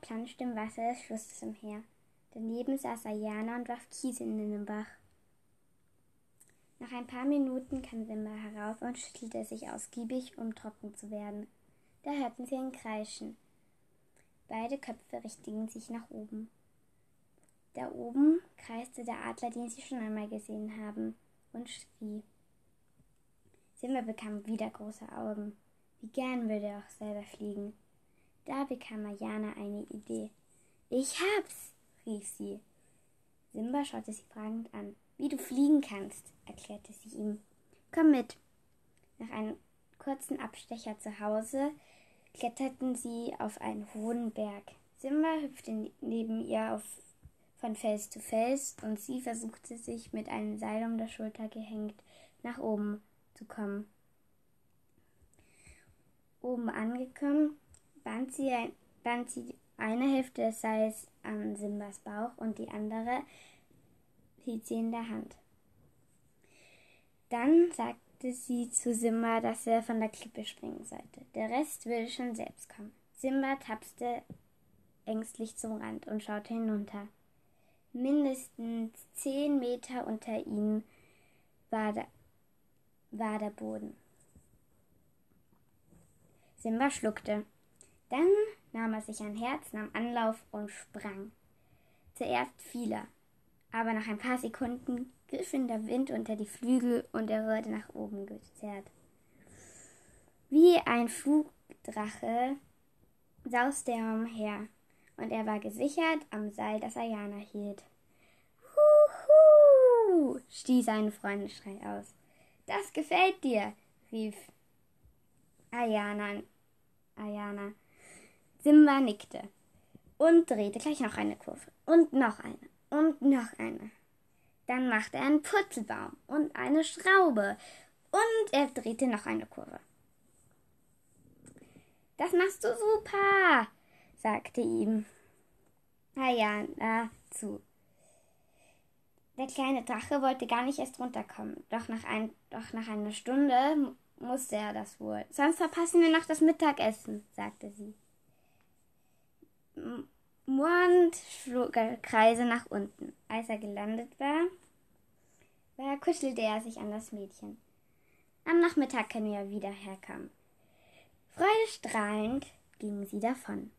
planschte im Wasser des Flusses umher. Daneben saß Ayana und warf Kiesel in den Bach. Nach ein paar Minuten kam Simba herauf und schüttelte sich ausgiebig, um trocken zu werden. Da hörten sie ein Kreischen. Beide Köpfe richteten sich nach oben. Da oben kreiste der Adler, den sie schon einmal gesehen haben, und schrie. Simba bekam wieder große Augen. Wie gern würde er auch selber fliegen. Da bekam Ayana eine Idee. Ich hab's, rief sie. Simba schaute sie fragend an. Wie du fliegen kannst, erklärte sie ihm. Komm mit. Nach einem kurzen Abstecher zu Hause kletterten sie auf einen hohen Berg. Simba hüpfte neben ihr auf, von Fels zu Fels und sie versuchte sich mit einem Seil um der Schulter gehängt nach oben zu kommen. Oben angekommen, band sie, ein, band eine Hälfte des Seils an Simbas Bauch und die andere hielt sie in der Hand. Dann sagte sie zu Simba, dass er von der Klippe springen sollte. Der Rest würde schon selbst kommen. Simba tapste ängstlich zum Rand und schaute hinunter. Mindestens zehn Meter unter ihnen war der, war der Boden. Simba schluckte. Dann nahm er sich ein Herz, nahm Anlauf und sprang. Zuerst fiel er, aber nach ein paar Sekunden griff ihn der Wind unter die Flügel und er wurde nach oben gezerrt. Wie ein Flugdrache sauste er umher, und er war gesichert am Seil, das Ayana hielt. Huhu! stieß ein Freundeschrei aus. Das gefällt dir, rief Ayana. Ayana. Simba nickte und drehte gleich noch eine Kurve und noch eine und noch eine. Dann machte er einen Purzelbaum und eine Schraube und er drehte noch eine Kurve. Das machst du super, sagte ihm Hayana zu. Der kleine Drache wollte gar nicht erst runterkommen, doch nach, ein, doch nach einer Stunde musste er das wohl. Sonst verpassen wir noch das Mittagessen, sagte sie. Flog er Kreise nach unten. Als er gelandet war, war, kuschelte er sich an das Mädchen. Am Nachmittag, wenn er wieder herkam. Freudestrahlend gingen sie davon.